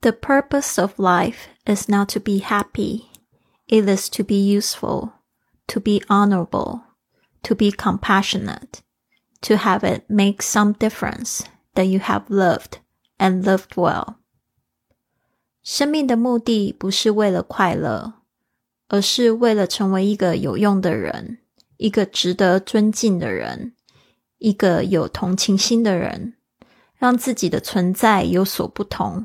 The purpose of life is not to be happy, it is to be useful, to be honorable, to be compassionate, to have it make some difference that you have loved and lived well. 生命的目的不是为了快乐，而是为了成为一个有用的人，一个值得尊敬的人，一个有同情心的人，让自己的存在有所不同，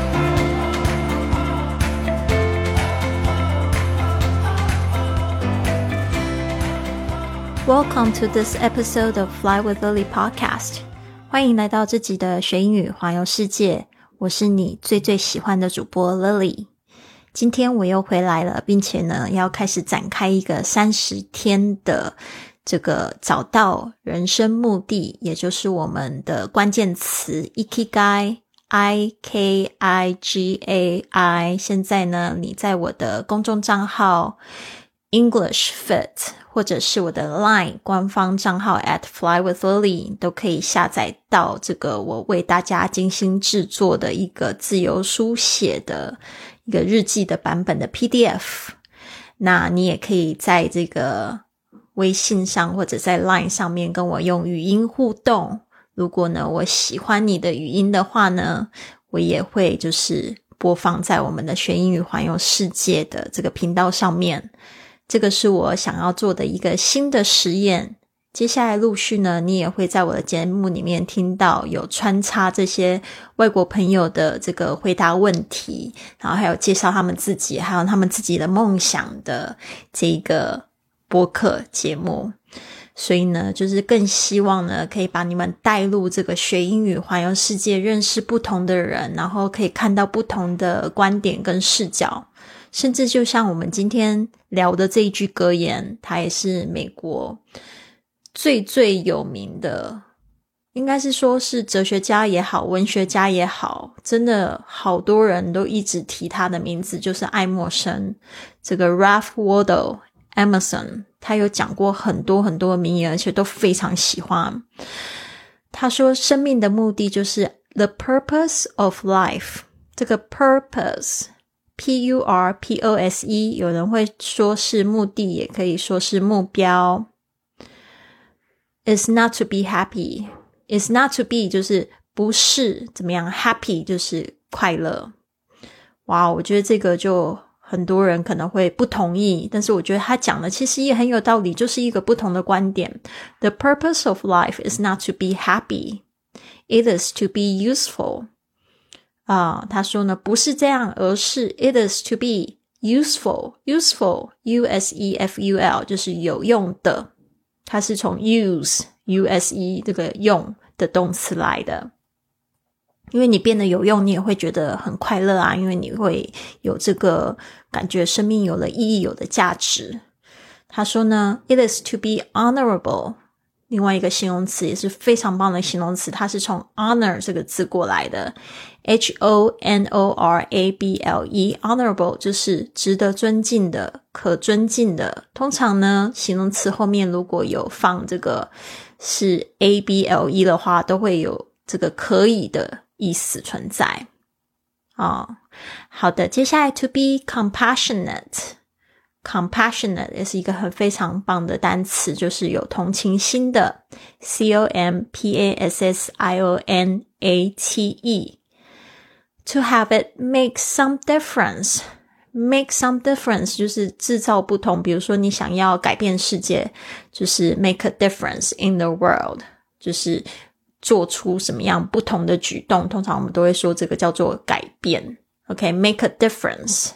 Welcome to this episode of Fly with Lily podcast。欢迎来到这集的学英语环游世界。我是你最最喜欢的主播 Lily。今天我又回来了，并且呢，要开始展开一个三十天的这个找到人生目的，也就是我们的关键词 Ikigai，I K I G A I。现在呢，你在我的公众账号 English Fit。或者是我的 Line 官方账号 at Fly with Lily 都可以下载到这个我为大家精心制作的一个自由书写的一个日记的版本的 PDF。那你也可以在这个微信上或者在 Line 上面跟我用语音互动。如果呢我喜欢你的语音的话呢，我也会就是播放在我们的学英语环游世界的这个频道上面。这个是我想要做的一个新的实验。接下来陆续呢，你也会在我的节目里面听到有穿插这些外国朋友的这个回答问题，然后还有介绍他们自己，还有他们自己的梦想的这个播客节目。所以呢，就是更希望呢，可以把你们带入这个学英语环游世界，认识不同的人，然后可以看到不同的观点跟视角。甚至就像我们今天聊的这一句格言，它也是美国最最有名的，应该是说是哲学家也好，文学家也好，真的好多人都一直提他的名字，就是爱默生。这个 Ralph Waldo Emerson，他有讲过很多很多名言，而且都非常喜欢。他说：“生命的目的就是 the purpose of life。”这个 purpose。P U R P O S E，有人会说是目的，也可以说是目标。Is not to be happy. Is not to be 就是不是怎么样，happy 就是快乐。哇，我觉得这个就很多人可能会不同意，但是我觉得他讲的其实也很有道理，就是一个不同的观点。The purpose of life is not to be happy. It is to be useful. 啊，他说呢，不是这样，而是 it is to be useful，useful，u s e f u l，就是有用的。它是从 use，u s e 这个用的动词来的。因为你变得有用，你也会觉得很快乐啊，因为你会有这个感觉，生命有了意义，有了价值。他说呢，it is to be honorable。另外一个形容词也是非常棒的形容词，它是从 honor 这个字过来的，h o n o r a b l e，honorable 就是值得尊敬的、可尊敬的。通常呢，形容词后面如果有放这个是 a b l e 的话，都会有这个可以的意思存在。哦，好的，接下来 to be compassionate。compassionate 也是一个很非常棒的单词，就是有同情心的，c o m p a s s i o n a t e。To have it make some difference, make some difference 就是制造不同。比如说，你想要改变世界，就是 make a difference in the world，就是做出什么样不同的举动。通常我们都会说这个叫做改变。OK，make a difference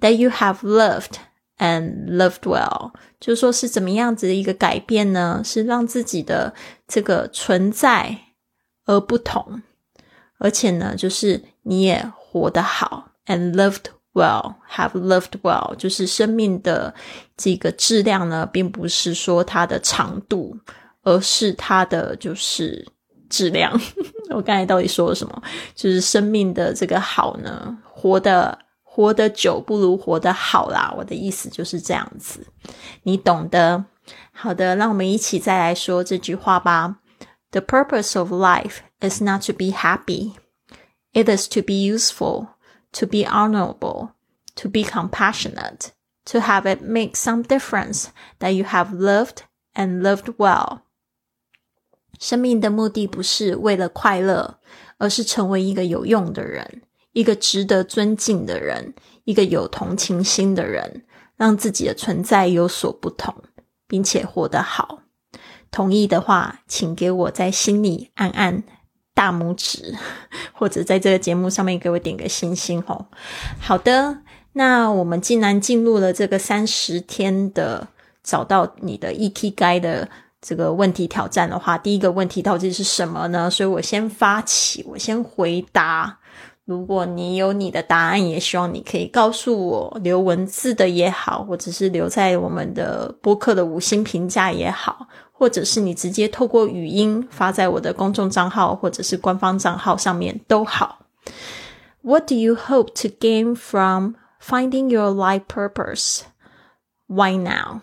that you have loved。 And loved well，就是说是怎么样子的一个改变呢？是让自己的这个存在而不同，而且呢，就是你也活得好。And loved well，have loved well，就是生命的这个质量呢，并不是说它的长度，而是它的就是质量。我刚才到底说了什么？就是生命的这个好呢，活的活得久不如活得好啦。我的意思就是这样子，你懂得。好的，让我们一起再来说这句话吧。The purpose of life is not to be happy; it is to be useful, to be honorable, to be compassionate, to have it make some difference that you have loved and loved well. 生命的目的不是为了快乐，而是成为一个有用的人， 一个值得尊敬的人，一个有同情心的人，让自己的存在有所不同，并且活得好。同意的话，请给我在心里按按大拇指，或者在这个节目上面给我点个星星哦。好的，那我们既然进入了这个三十天的找到你的 EQ 该的。这个问题挑战的话，第一个问题到底是什么呢？所以我先发起，我先回答。如果你有你的答案，也希望你可以告诉我，留文字的也好，或者是留在我们的播客的五星评价也好，或者是你直接透过语音发在我的公众账号或者是官方账号上面都好。What do you hope to gain from finding your life purpose? Why now?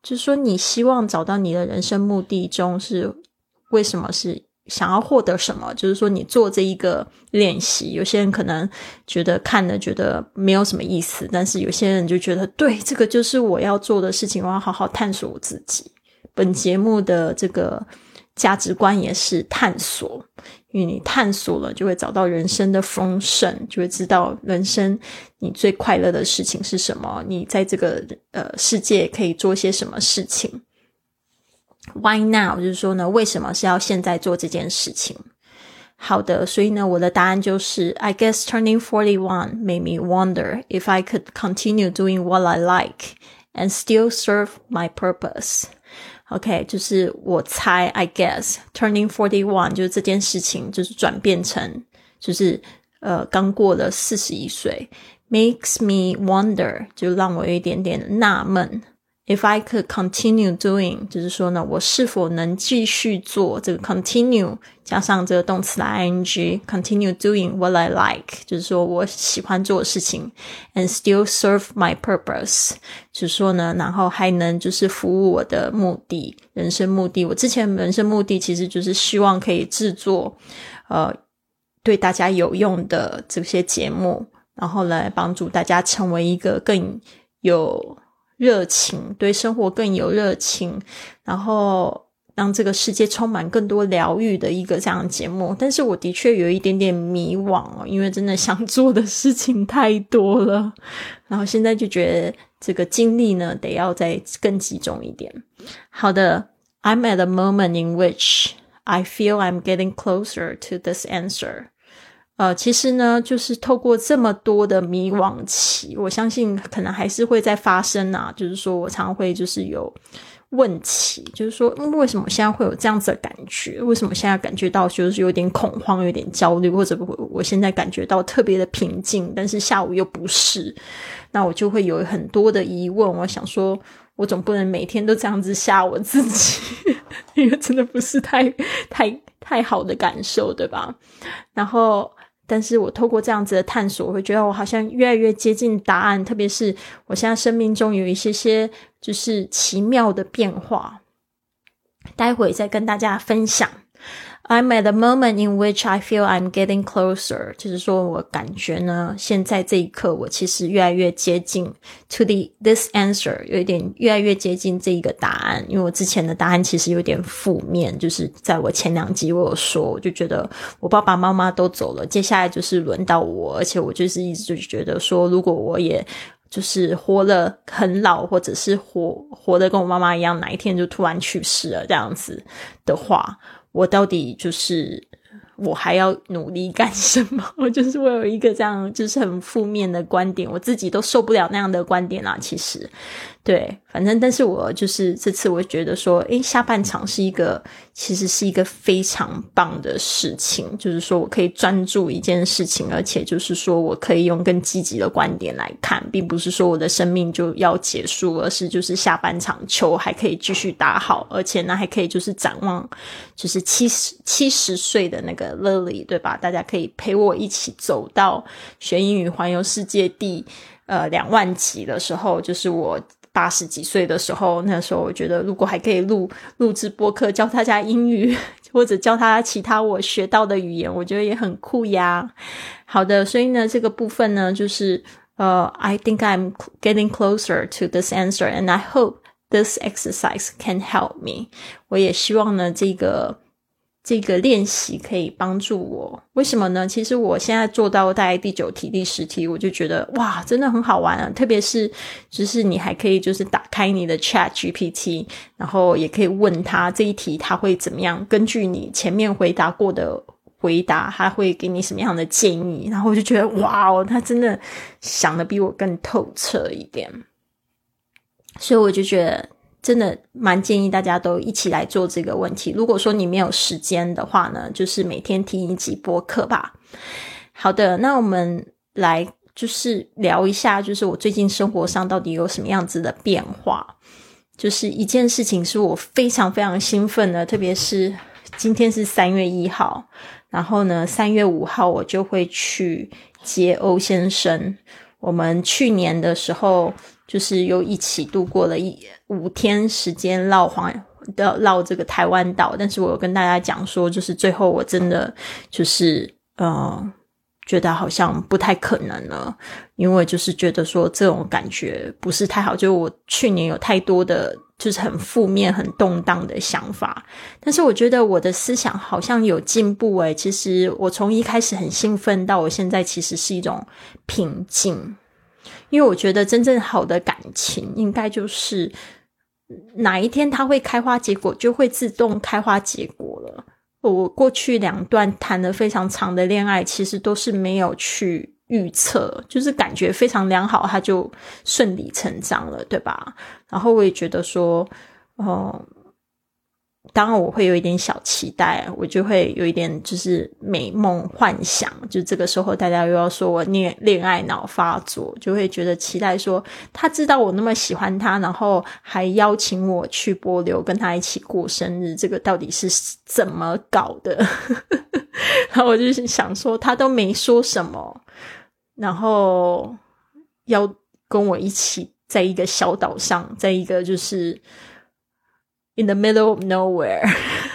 就说，你希望找到你的人生目的中是为什么？是想要获得什么？就是说，你做这一个练习，有些人可能觉得看了觉得没有什么意思，但是有些人就觉得，对，这个就是我要做的事情，我要好好探索我自己。本节目的这个价值观也是探索。因为你探索了，就会找到人生的丰盛，就会知道人生你最快乐的事情是什么。你在这个呃世界可以做些什么事情 ？Why now？就是说呢，为什么是要现在做这件事情？好的，所以呢，我的答案就是：I guess turning forty one made me wonder if I could continue doing what I like and still serve my purpose. OK，就是我猜，I guess turning forty one 就是这件事情，就是转变成，就是呃，刚过了四十一岁，makes me wonder，就让我有一点点纳闷。 If I could continue doing，就是说呢，我是否能继续做这个 continue 加上这个动词的 ing，continue doing what I like，就是说我喜欢做的事情，and still serve my purpose，就是说呢，然后还能就是服务我的目的，人生目的。我之前人生目的其实就是希望可以制作呃对大家有用的这些节目，然后来帮助大家成为一个更有。热情，对生活更有热情，然后让这个世界充满更多疗愈的一个这样的节目。但是我的确有一点点迷惘哦，因为真的想做的事情太多了，然后现在就觉得这个精力呢得要再更集中一点。好的，I'm at a moment in which I feel I'm getting closer to this answer. 呃，其实呢，就是透过这么多的迷惘期，我相信可能还是会在发生啊。就是说我常会就是有问题，就是说为什么现在会有这样子的感觉？为什么现在感觉到就是有点恐慌、有点焦虑，或者我我现在感觉到特别的平静，但是下午又不是，那我就会有很多的疑问。我想说，我总不能每天都这样子吓我自己，因为真的不是太太太好的感受，对吧？然后。但是我透过这样子的探索，我会觉得我好像越来越接近答案。特别是我现在生命中有一些些就是奇妙的变化，待会再跟大家分享。I'm at the moment in which I feel I'm getting closer，就是说我感觉呢，现在这一刻我其实越来越接近 to the this answer，有一点越来越接近这一个答案。因为我之前的答案其实有点负面，就是在我前两集我有说，我就觉得我爸爸妈妈都走了，接下来就是轮到我，而且我就是一直就觉得说，如果我也就是活了很老，或者是活活的跟我妈妈一样，哪一天就突然去世了这样子的话。我到底就是我还要努力干什么？我就是我有一个这样就是很负面的观点，我自己都受不了那样的观点啦。其实，对，反正但是我就是这次我觉得说，诶，下半场是一个其实是一个非常棒的事情，就是说我可以专注一件事情，而且就是说我可以用更积极的观点来看，并不是说我的生命就要结束，而是就是下半场球还可以继续打好，而且呢还可以就是展望，就是七十七十岁的那个。Lily，对吧？大家可以陪我一起走到学英语环游世界第呃两万集的时候，就是我八十几岁的时候。那时候我觉得，如果还可以录录制播客，教大家英语 或者教他其他我学到的语言，我觉得也很酷呀。好的，所以呢，这个部分呢，就是呃，I think I'm getting closer to this answer, and I hope this exercise can help me。我也希望呢，这个。这个练习可以帮助我，为什么呢？其实我现在做到大概第九题、第十题，我就觉得哇，真的很好玩啊！特别是，就是你还可以就是打开你的 Chat GPT，然后也可以问他这一题他会怎么样，根据你前面回答过的回答，他会给你什么样的建议。然后我就觉得哇哦，他真的想的比我更透彻一点，所以我就觉得。真的蛮建议大家都一起来做这个问题。如果说你没有时间的话呢，就是每天听一集播客吧。好的，那我们来就是聊一下，就是我最近生活上到底有什么样子的变化。就是一件事情是我非常非常兴奋的，特别是今天是三月一号，然后呢，三月五号我就会去接欧先生。我们去年的时候。就是又一起度过了一五天时间绕环的绕这个台湾岛，但是我有跟大家讲说，就是最后我真的就是呃觉得好像不太可能了，因为就是觉得说这种感觉不是太好，就我去年有太多的就是很负面、很动荡的想法，但是我觉得我的思想好像有进步诶，其实我从一开始很兴奋到我现在其实是一种平静。因为我觉得真正好的感情，应该就是哪一天它会开花结果，就会自动开花结果了。我过去两段谈的非常长的恋爱，其实都是没有去预测，就是感觉非常良好，它就顺理成章了，对吧？然后我也觉得说，哦。当然，我会有一点小期待，我就会有一点就是美梦幻想。就这个时候，大家又要说我恋恋爱脑发作，就会觉得期待说他知道我那么喜欢他，然后还邀请我去波流跟他一起过生日，这个到底是怎么搞的？然后我就想说，他都没说什么，然后要跟我一起在一个小岛上，在一个就是。In the middle of nowhere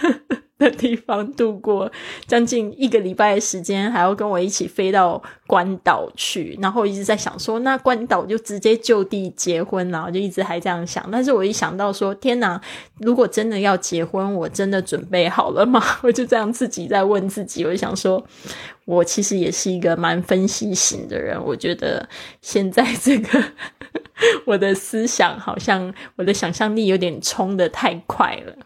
的地方度过将近一个礼拜的时间，还要跟我一起飞到关岛去，然后一直在想说，那关岛就直接就地结婚，然后就一直还这样想。但是我一想到说，天哪，如果真的要结婚，我真的准备好了吗？我就这样自己在问自己。我就想说，我其实也是一个蛮分析型的人，我觉得现在这个。我的思想好像我的想象力有点冲的太快了。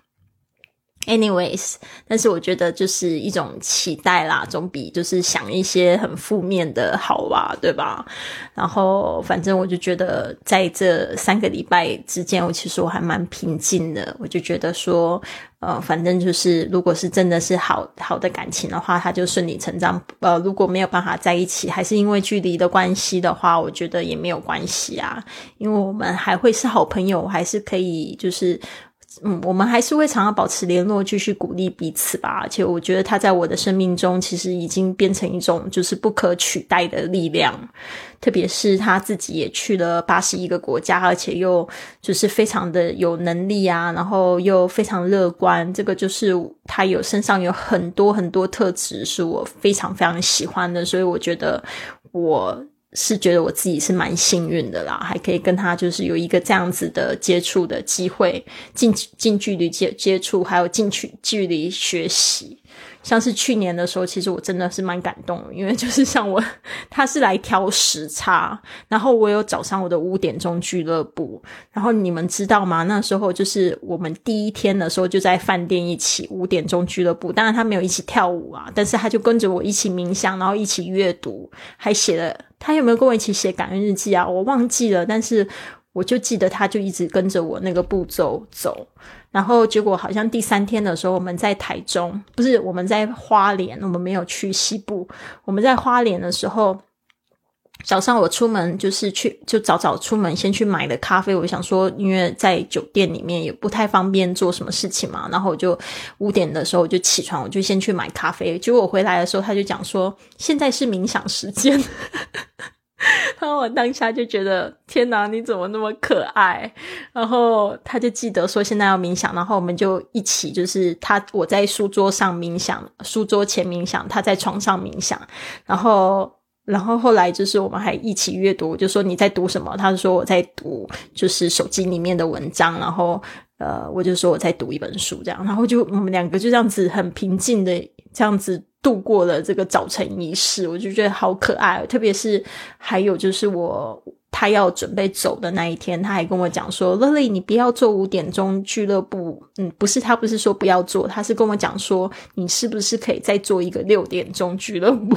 Anyways，但是我觉得就是一种期待啦，总比就是想一些很负面的好吧，对吧？然后反正我就觉得在这三个礼拜之间，我其实我还蛮平静的。我就觉得说。呃，反正就是，如果是真的是好好的感情的话，他就顺理成章。呃，如果没有办法在一起，还是因为距离的关系的话，我觉得也没有关系啊，因为我们还会是好朋友，还是可以就是。嗯，我们还是会常常保持联络，继续鼓励彼此吧。而且我觉得他在我的生命中，其实已经变成一种就是不可取代的力量。特别是他自己也去了八十一个国家，而且又就是非常的有能力啊，然后又非常乐观。这个就是他有身上有很多很多特质，是我非常非常喜欢的。所以我觉得我。是觉得我自己是蛮幸运的啦，还可以跟他就是有一个这样子的接触的机会，近近距离接接触，还有近距距离学习。像是去年的时候，其实我真的是蛮感动，因为就是像我，他是来挑时差，然后我有早上我的五点钟俱乐部，然后你们知道吗？那时候就是我们第一天的时候就在饭店一起五点钟俱乐部，当然他没有一起跳舞啊，但是他就跟着我一起冥想，然后一起阅读，还写了他有没有跟我一起写感恩日记啊？我忘记了，但是我就记得他就一直跟着我那个步骤走。然后结果好像第三天的时候，我们在台中，不是我们在花莲，我们没有去西部。我们在花莲的时候，早上我出门就是去就早早出门，先去买了咖啡。我想说，因为在酒店里面也不太方便做什么事情嘛，然后我就五点的时候我就起床，我就先去买咖啡。结果我回来的时候，他就讲说，现在是冥想时间。然后我当下就觉得天哪，你怎么那么可爱？然后他就记得说现在要冥想，然后我们就一起就是他我在书桌上冥想，书桌前冥想，他在床上冥想。然后然后后来就是我们还一起阅读，就说你在读什么？他就说我在读就是手机里面的文章。然后呃，我就说我在读一本书，这样。然后就我们两个就这样子很平静的这样子。度过了这个早晨仪式，我就觉得好可爱。特别是还有就是我他要准备走的那一天，他还跟我讲说：“Lily，你不要做五点钟俱乐部。”嗯，不是，他不是说不要做，他是跟我讲说：“你是不是可以再做一个六点钟俱乐部？”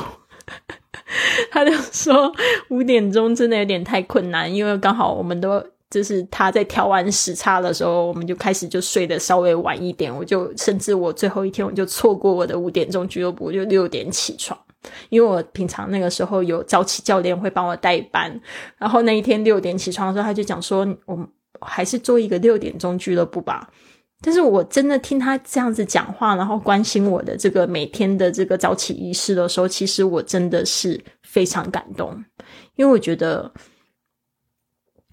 他就说五点钟真的有点太困难，因为刚好我们都。就是他在调完时差的时候，我们就开始就睡得稍微晚一点。我就甚至我最后一天我就错过我的五点钟俱乐部，就六点起床，因为我平常那个时候有早起教练会帮我代班。然后那一天六点起床的时候，他就讲说：“我还是做一个六点钟俱乐部吧。”但是我真的听他这样子讲话，然后关心我的这个每天的这个早起仪式的时候，其实我真的是非常感动，因为我觉得。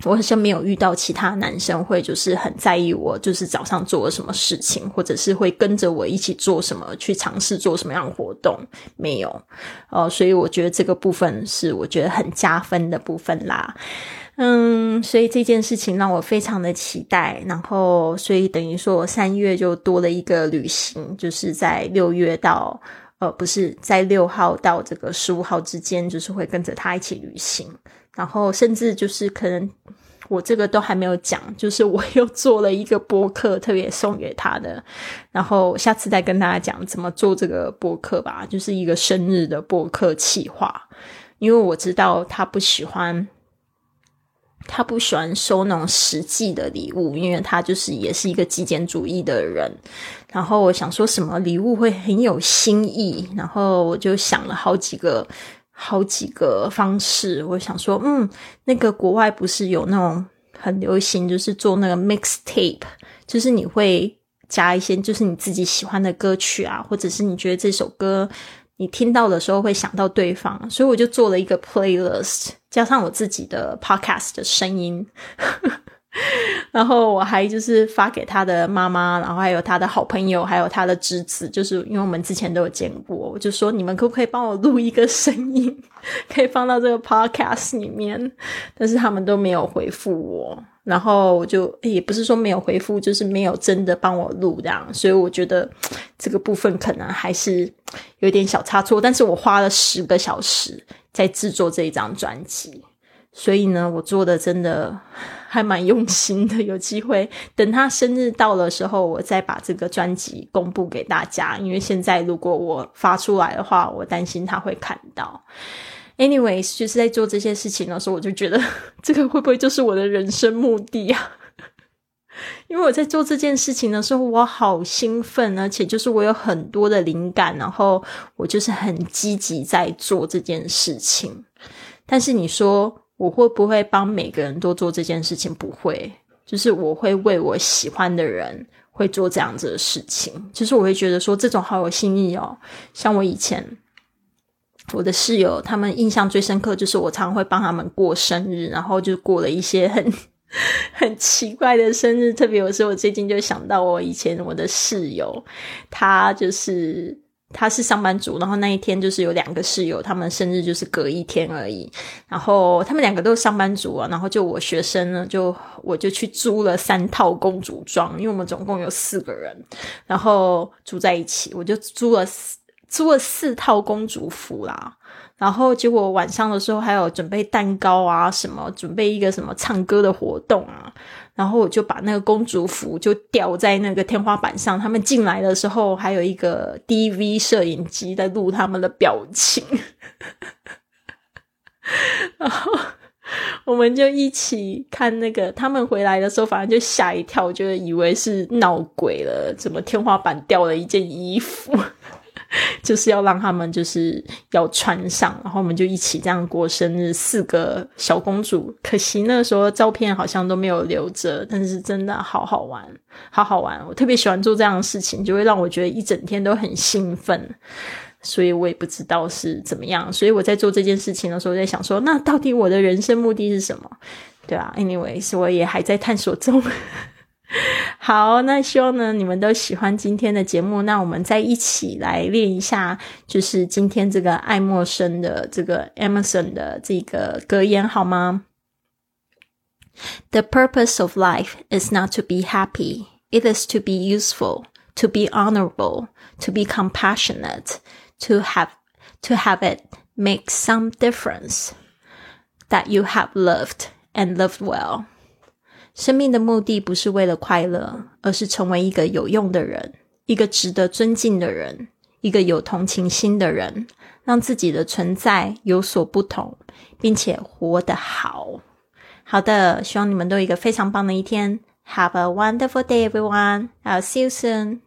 我好像没有遇到其他男生会就是很在意我，就是早上做了什么事情，或者是会跟着我一起做什么，去尝试做什么样的活动，没有。哦，所以我觉得这个部分是我觉得很加分的部分啦。嗯，所以这件事情让我非常的期待。然后，所以等于说我三月就多了一个旅行，就是在六月到呃，不是在六号到这个十五号之间，就是会跟着他一起旅行。然后，甚至就是可能我这个都还没有讲，就是我 又做了一个播客，特别送给他的。然后下次再跟大家讲怎么做这个播客吧，就是一个生日的播客企划。因为我知道他不喜欢，他不喜欢收那种实际的礼物，因为他就是也是一个极简主义的人。然后我想说什么礼物会很有新意，然后我就想了好几个。好几个方式，我想说，嗯，那个国外不是有那种很流行，就是做那个 mixtape，就是你会加一些，就是你自己喜欢的歌曲啊，或者是你觉得这首歌你听到的时候会想到对方，所以我就做了一个 playlist，加上我自己的 podcast 的声音。然后我还就是发给他的妈妈，然后还有他的好朋友，还有他的侄子，就是因为我们之前都有见过，我就说你们可不可以帮我录一个声音，可以放到这个 podcast 里面？但是他们都没有回复我，然后我就也不是说没有回复，就是没有真的帮我录这样，所以我觉得这个部分可能还是有点小差错。但是我花了十个小时在制作这一张专辑。所以呢，我做的真的还蛮用心的。有机会等他生日到的时候，我再把这个专辑公布给大家。因为现在如果我发出来的话，我担心他会看到。Anyways，就是在做这些事情的时候，我就觉得这个会不会就是我的人生目的啊？因为我在做这件事情的时候，我好兴奋，而且就是我有很多的灵感，然后我就是很积极在做这件事情。但是你说。我会不会帮每个人都做这件事情？不会，就是我会为我喜欢的人会做这样子的事情。就是我会觉得说这种好有心意哦。像我以前我的室友，他们印象最深刻就是我常会帮他们过生日，然后就过了一些很 很奇怪的生日。特别有时候我最近就想到我以前我的室友，他就是。他是上班族，然后那一天就是有两个室友，他们生日就是隔一天而已。然后他们两个都是上班族啊，然后就我学生呢，就我就去租了三套公主装，因为我们总共有四个人，然后住在一起，我就租了租了四套公主服啦。然后结果晚上的时候还有准备蛋糕啊，什么准备一个什么唱歌的活动啊。然后我就把那个公主服就吊在那个天花板上。他们进来的时候还有一个 DV 摄影机在录他们的表情。然后我们就一起看那个他们回来的时候，反正就吓一跳，就以为是闹鬼了，怎么天花板掉了一件衣服。就是要让他们就是要穿上，然后我们就一起这样过生日。四个小公主，可惜那时候照片好像都没有留着，但是真的好好玩，好好玩。我特别喜欢做这样的事情，就会让我觉得一整天都很兴奋。所以我也不知道是怎么样。所以我在做这件事情的时候，在想说，那到底我的人生目的是什么？对啊，anyways，我也还在探索中。好，那希望呢你们都喜欢今天的节目。那我们再一起来练一下，就是今天这个爱默生的这个 Emerson 的这个格言，好吗？The purpose of life is not to be happy; it is to be useful, to be honorable, to be compassionate, to have to have it make some difference that you have loved and loved well. 生命的目的不是为了快乐，而是成为一个有用的人，一个值得尊敬的人，一个有同情心的人，让自己的存在有所不同，并且活得好。好的，希望你们都有一个非常棒的一天。Have a wonderful day, everyone. I'll see you soon.